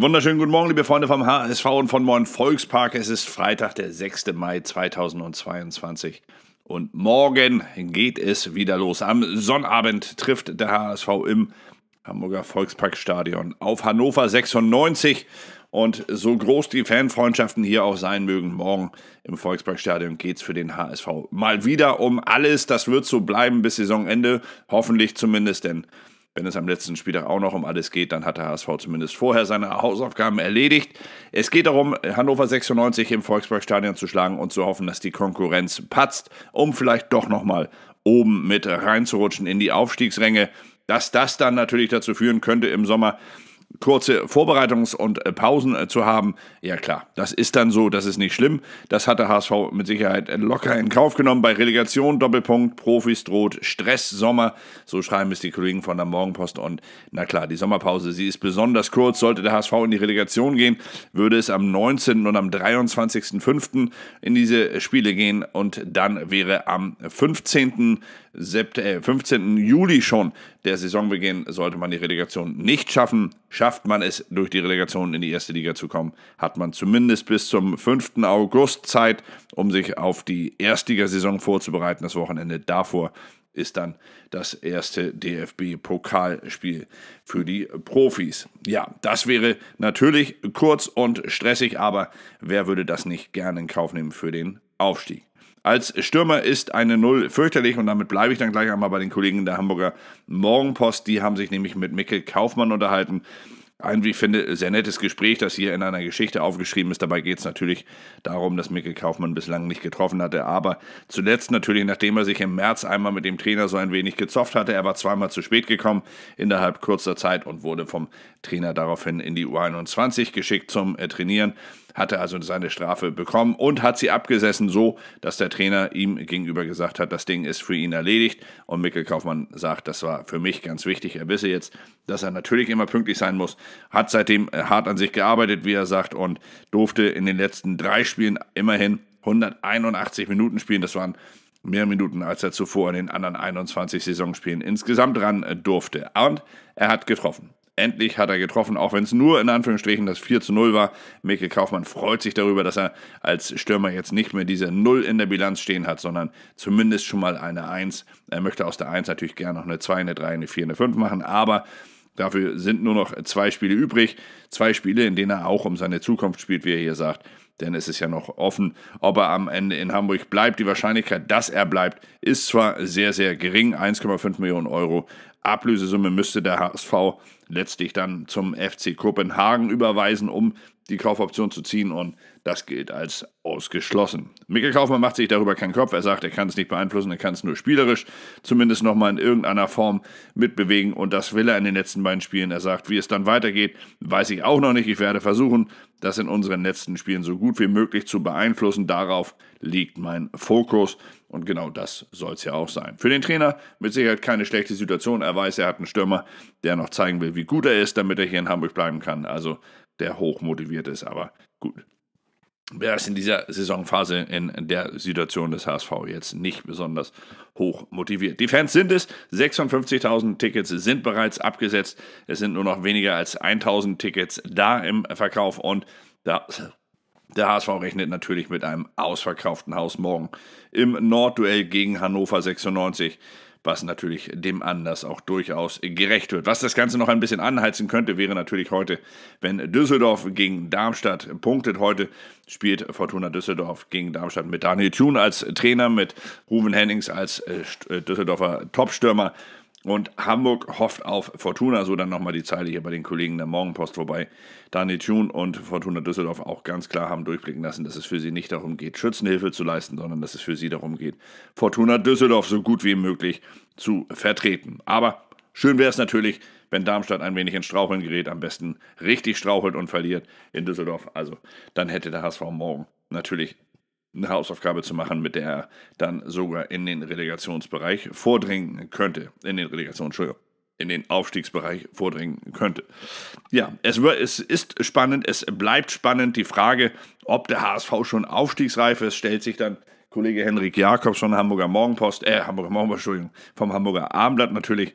wunderschönen guten Morgen, liebe Freunde vom HSV und von Moin Volkspark. Es ist Freitag, der 6. Mai 2022. Und morgen geht es wieder los. Am Sonnabend trifft der HSV im Hamburger Volksparkstadion auf Hannover 96. Und so groß die Fanfreundschaften hier auch sein mögen, morgen im Volksparkstadion geht es für den HSV mal wieder um alles. Das wird so bleiben bis Saisonende, hoffentlich zumindest, denn wenn es am letzten Spieltag auch noch um alles geht, dann hat der HSV zumindest vorher seine Hausaufgaben erledigt. Es geht darum, Hannover 96 im Volksparkstadion zu schlagen und zu hoffen, dass die Konkurrenz patzt, um vielleicht doch nochmal oben mit reinzurutschen in die Aufstiegsränge. Dass das dann natürlich dazu führen könnte im Sommer, kurze Vorbereitungs- und äh, Pausen äh, zu haben, ja klar, das ist dann so, das ist nicht schlimm. Das hat der HSV mit Sicherheit locker in Kauf genommen. Bei Relegation, Doppelpunkt, Profis droht Stress, Sommer, so schreiben es die Kollegen von der Morgenpost. Und na klar, die Sommerpause, sie ist besonders kurz. Sollte der HSV in die Relegation gehen, würde es am 19. und am 23.05. in diese Spiele gehen und dann wäre am 15. 15. Äh, Juli schon der Saisonbeginn, sollte man die Relegation nicht schaffen. Schafft man es, durch die Relegation in die erste Liga zu kommen, hat man zumindest bis zum 5. August Zeit, um sich auf die Erstligasaison vorzubereiten. Das Wochenende davor ist dann das erste DFB-Pokalspiel für die Profis. Ja, das wäre natürlich kurz und stressig, aber wer würde das nicht gerne in Kauf nehmen für den Aufstieg? Als Stürmer ist eine Null fürchterlich und damit bleibe ich dann gleich einmal bei den Kollegen der Hamburger Morgenpost. Die haben sich nämlich mit Mikkel Kaufmann unterhalten ein, wie ich finde, sehr nettes Gespräch, das hier in einer Geschichte aufgeschrieben ist. Dabei geht es natürlich darum, dass Mikkel Kaufmann bislang nicht getroffen hatte. Aber zuletzt natürlich, nachdem er sich im März einmal mit dem Trainer so ein wenig gezofft hatte, er war zweimal zu spät gekommen innerhalb kurzer Zeit und wurde vom Trainer daraufhin in die U21 geschickt zum äh, Trainieren hatte also seine Strafe bekommen und hat sie abgesessen, so dass der Trainer ihm gegenüber gesagt hat, das Ding ist für ihn erledigt. Und Mikkel Kaufmann sagt, das war für mich ganz wichtig. Er wisse jetzt, dass er natürlich immer pünktlich sein muss, hat seitdem äh, hart an sich gearbeitet, wie er sagt, und durfte in den letzten drei Spielen immerhin 181 Minuten spielen. Das waren mehr Minuten, als er zuvor in den anderen 21 Saisonspielen insgesamt ran äh, durfte. Und er hat getroffen. Endlich hat er getroffen, auch wenn es nur in Anführungsstrichen das 4 zu 0 war. Mikkel Kaufmann freut sich darüber, dass er als Stürmer jetzt nicht mehr diese 0 in der Bilanz stehen hat, sondern zumindest schon mal eine 1. Er möchte aus der 1 natürlich gerne noch eine 2, eine 3, eine 4, eine 5 machen, aber dafür sind nur noch zwei Spiele übrig. Zwei Spiele, in denen er auch um seine Zukunft spielt, wie er hier sagt denn es ist ja noch offen, ob er am Ende in Hamburg bleibt. Die Wahrscheinlichkeit, dass er bleibt, ist zwar sehr, sehr gering, 1,5 Millionen Euro, Ablösesumme müsste der HSV letztlich dann zum FC Kopenhagen überweisen, um die Kaufoption zu ziehen und das gilt als ausgeschlossen. Mikkel Kaufmann macht sich darüber keinen Kopf. Er sagt, er kann es nicht beeinflussen, er kann es nur spielerisch zumindest nochmal in irgendeiner Form mitbewegen und das will er in den letzten beiden Spielen. Er sagt, wie es dann weitergeht, weiß ich auch noch nicht. Ich werde versuchen, das in unseren letzten Spielen so gut wie möglich zu beeinflussen. Darauf liegt mein Fokus und genau das soll es ja auch sein. Für den Trainer mit Sicherheit keine schlechte Situation. Er weiß, er hat einen Stürmer, der noch zeigen will, wie gut er ist, damit er hier in Hamburg bleiben kann. Also der hoch motiviert ist, aber gut. Wer ist in dieser Saisonphase in der Situation des HSV jetzt nicht besonders hoch motiviert? Die Fans sind es. 56.000 Tickets sind bereits abgesetzt. Es sind nur noch weniger als 1.000 Tickets da im Verkauf und da der HSV rechnet natürlich mit einem ausverkauften Haus morgen im Nordduell gegen Hannover 96 was natürlich dem Anlass auch durchaus gerecht wird. Was das Ganze noch ein bisschen anheizen könnte, wäre natürlich heute, wenn Düsseldorf gegen Darmstadt punktet. Heute spielt Fortuna Düsseldorf gegen Darmstadt mit Daniel Thun als Trainer, mit Ruben Hennings als äh, äh, Düsseldorfer Topstürmer. Und Hamburg hofft auf Fortuna, so dann nochmal die Zeile hier bei den Kollegen der Morgenpost vorbei. Daniel Thun und Fortuna Düsseldorf auch ganz klar haben durchblicken lassen, dass es für sie nicht darum geht, Schützenhilfe zu leisten, sondern dass es für sie darum geht, Fortuna Düsseldorf so gut wie möglich zu vertreten. Aber schön wäre es natürlich, wenn Darmstadt ein wenig in Straucheln gerät, am besten richtig strauchelt und verliert in Düsseldorf. Also dann hätte der HSV morgen natürlich eine Hausaufgabe zu machen, mit der er dann sogar in den Relegationsbereich vordringen könnte. In den Relegations, in den Aufstiegsbereich vordringen könnte. Ja, es, es ist spannend, es bleibt spannend. Die Frage, ob der HSV schon aufstiegsreif ist, stellt sich dann Kollege Henrik Jakobs von Hamburger Morgenpost, äh, Hamburger Morgenpost, Entschuldigung, vom Hamburger Abendblatt natürlich.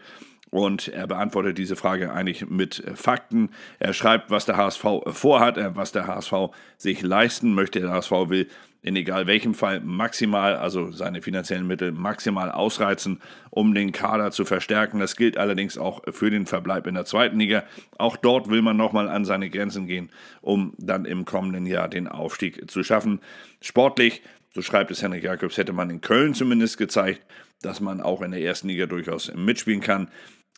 Und er beantwortet diese Frage eigentlich mit Fakten. Er schreibt, was der HSV vorhat, äh, was der HSV sich leisten möchte. Der HSV will in egal welchem Fall maximal, also seine finanziellen Mittel maximal ausreizen, um den Kader zu verstärken. Das gilt allerdings auch für den Verbleib in der zweiten Liga. Auch dort will man nochmal an seine Grenzen gehen, um dann im kommenden Jahr den Aufstieg zu schaffen. Sportlich, so schreibt es Henrik Jakobs, hätte man in Köln zumindest gezeigt, dass man auch in der ersten Liga durchaus mitspielen kann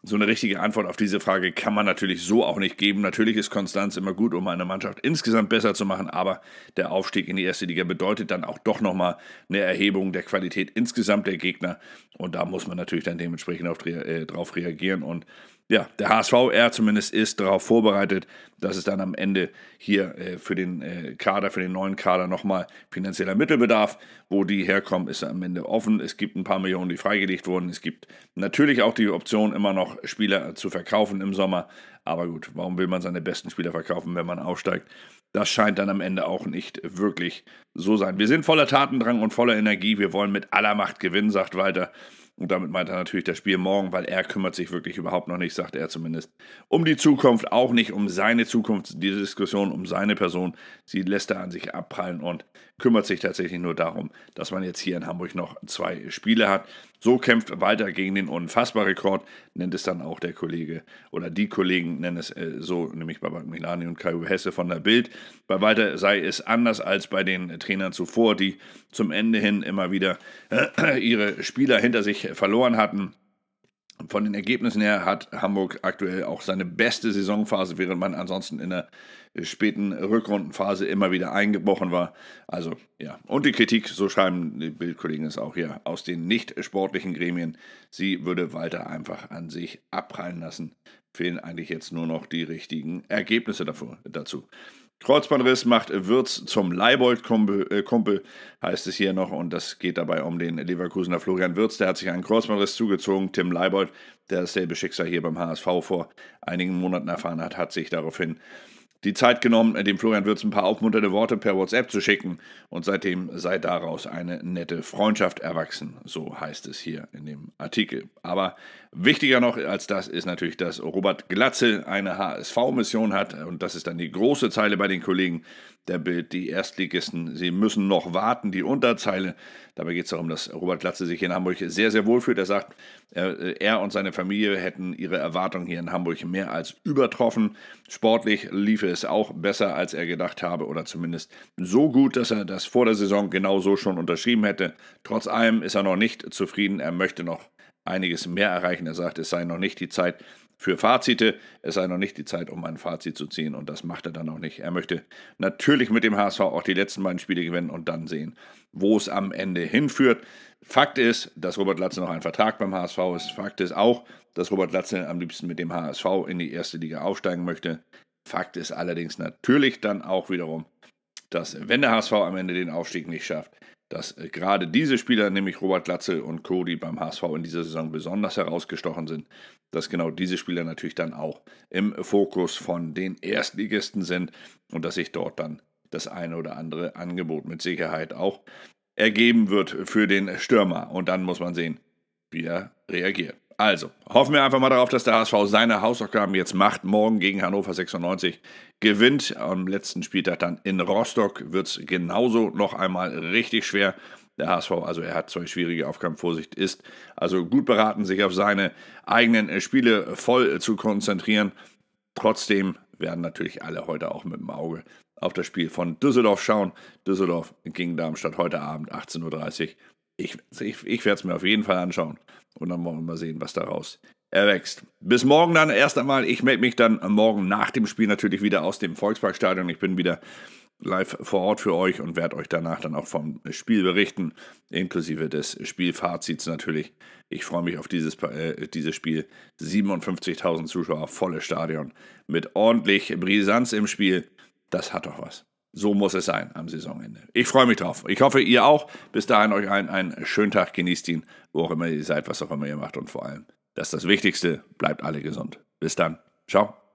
so eine richtige Antwort auf diese Frage kann man natürlich so auch nicht geben. Natürlich ist Konstanz immer gut, um eine Mannschaft insgesamt besser zu machen, aber der Aufstieg in die erste Liga bedeutet dann auch doch nochmal eine Erhebung der Qualität insgesamt der Gegner und da muss man natürlich dann dementsprechend auf, äh, drauf reagieren und ja, der HSV, er zumindest ist darauf vorbereitet, dass es dann am Ende hier äh, für den äh, Kader, für den neuen Kader nochmal finanzieller Mittelbedarf, wo die herkommen, ist am Ende offen. Es gibt ein paar Millionen, die freigelegt wurden. Es gibt natürlich auch die Option, immer noch Spieler zu verkaufen im Sommer. Aber gut, warum will man seine besten Spieler verkaufen, wenn man aufsteigt? Das scheint dann am Ende auch nicht wirklich so sein. Wir sind voller Tatendrang und voller Energie. Wir wollen mit aller Macht gewinnen, sagt Walter. Und damit meint er natürlich das Spiel morgen, weil er kümmert sich wirklich überhaupt noch nicht, sagt er zumindest, um die Zukunft, auch nicht um seine Zukunft, diese Diskussion um seine Person. Sie lässt er an sich abprallen und kümmert sich tatsächlich nur darum, dass man jetzt hier in Hamburg noch zwei Spiele hat. So kämpft Walter gegen den Unfassbar-Rekord, nennt es dann auch der Kollege oder die Kollegen nennen es äh, so, nämlich bei Milani und Kai Hesse von der Bild. Bei Walter sei es anders als bei den Trainern zuvor, die zum Ende hin immer wieder äh, ihre Spieler hinter sich verloren hatten. Von den Ergebnissen her hat Hamburg aktuell auch seine beste Saisonphase, während man ansonsten in der späten Rückrundenphase immer wieder eingebrochen war. Also ja, und die Kritik, so schreiben die Bildkollegen es auch hier, aus den nicht sportlichen Gremien, sie würde Walter einfach an sich abprallen lassen. Fehlen eigentlich jetzt nur noch die richtigen Ergebnisse davor, dazu. Kreuzbandriss macht Würz zum Leibold-Kumpel, äh, heißt es hier noch. Und das geht dabei um den Leverkusener Florian Würz. Der hat sich einen Kreuzbandriss zugezogen. Tim Leibold, der dasselbe Schicksal hier beim HSV vor einigen Monaten erfahren hat, hat sich daraufhin die Zeit genommen, dem Florian Würz ein paar aufmunternde Worte per WhatsApp zu schicken. Und seitdem sei daraus eine nette Freundschaft erwachsen. So heißt es hier in dem Artikel. Aber wichtiger noch als das ist natürlich, dass Robert Glatzel eine HSV-Mission hat. Und das ist dann die große Zeile bei den Kollegen der Bild. Die Erstligisten, sie müssen noch warten. Die Unterzeile, dabei geht es darum, dass Robert Glatzel sich in Hamburg sehr, sehr wohl fühlt. Er sagt, er und seine Familie hätten ihre Erwartungen hier in Hamburg mehr als übertroffen. Sportlich lief es auch besser, als er gedacht habe, oder zumindest so gut, dass er das vor der Saison genauso schon unterschrieben hätte. Trotz allem ist er noch nicht zufrieden. Er möchte noch einiges mehr erreichen. Er sagt, es sei noch nicht die Zeit für Fazite. Es sei noch nicht die Zeit, um ein Fazit zu ziehen und das macht er dann auch nicht. Er möchte natürlich mit dem HSV auch die letzten beiden Spiele gewinnen und dann sehen, wo es am Ende hinführt. Fakt ist, dass Robert Latze noch ein Vertrag beim HSV ist. Fakt ist auch, dass Robert Latze am liebsten mit dem HSV in die erste Liga aufsteigen möchte. Fakt ist allerdings natürlich dann auch wiederum, dass wenn der HSV am Ende den Aufstieg nicht schafft, dass äh, gerade diese Spieler, nämlich Robert Glatze und Cody beim HSV in dieser Saison besonders herausgestochen sind, dass genau diese Spieler natürlich dann auch im Fokus von den Erstligisten sind und dass sich dort dann das eine oder andere Angebot mit Sicherheit auch ergeben wird für den Stürmer. Und dann muss man sehen, wie er reagiert. Also, hoffen wir einfach mal darauf, dass der HSV seine Hausaufgaben jetzt macht. Morgen gegen Hannover 96 gewinnt. Am letzten Spieltag dann in Rostock wird es genauso noch einmal richtig schwer. Der HSV, also er hat zwei schwierige Aufgaben vor sich, ist also gut beraten, sich auf seine eigenen Spiele voll zu konzentrieren. Trotzdem werden natürlich alle heute auch mit dem Auge auf das Spiel von Düsseldorf schauen. Düsseldorf gegen Darmstadt heute Abend 18.30 Uhr. Ich, ich, ich werde es mir auf jeden Fall anschauen. Und dann wollen wir mal sehen, was daraus erwächst. Bis morgen dann erst einmal. Ich melde mich dann morgen nach dem Spiel natürlich wieder aus dem Volksparkstadion. Ich bin wieder live vor Ort für euch und werde euch danach dann auch vom Spiel berichten, inklusive des Spielfazits natürlich. Ich freue mich auf dieses, äh, dieses Spiel. 57.000 Zuschauer, volles Stadion mit ordentlich Brisanz im Spiel. Das hat doch was. So muss es sein am Saisonende. Ich freue mich drauf. Ich hoffe, ihr auch. Bis dahin euch einen, einen schönen Tag. Genießt ihn, wo auch immer ihr seid, was auch immer ihr macht. Und vor allem, das ist das Wichtigste. Bleibt alle gesund. Bis dann. Ciao.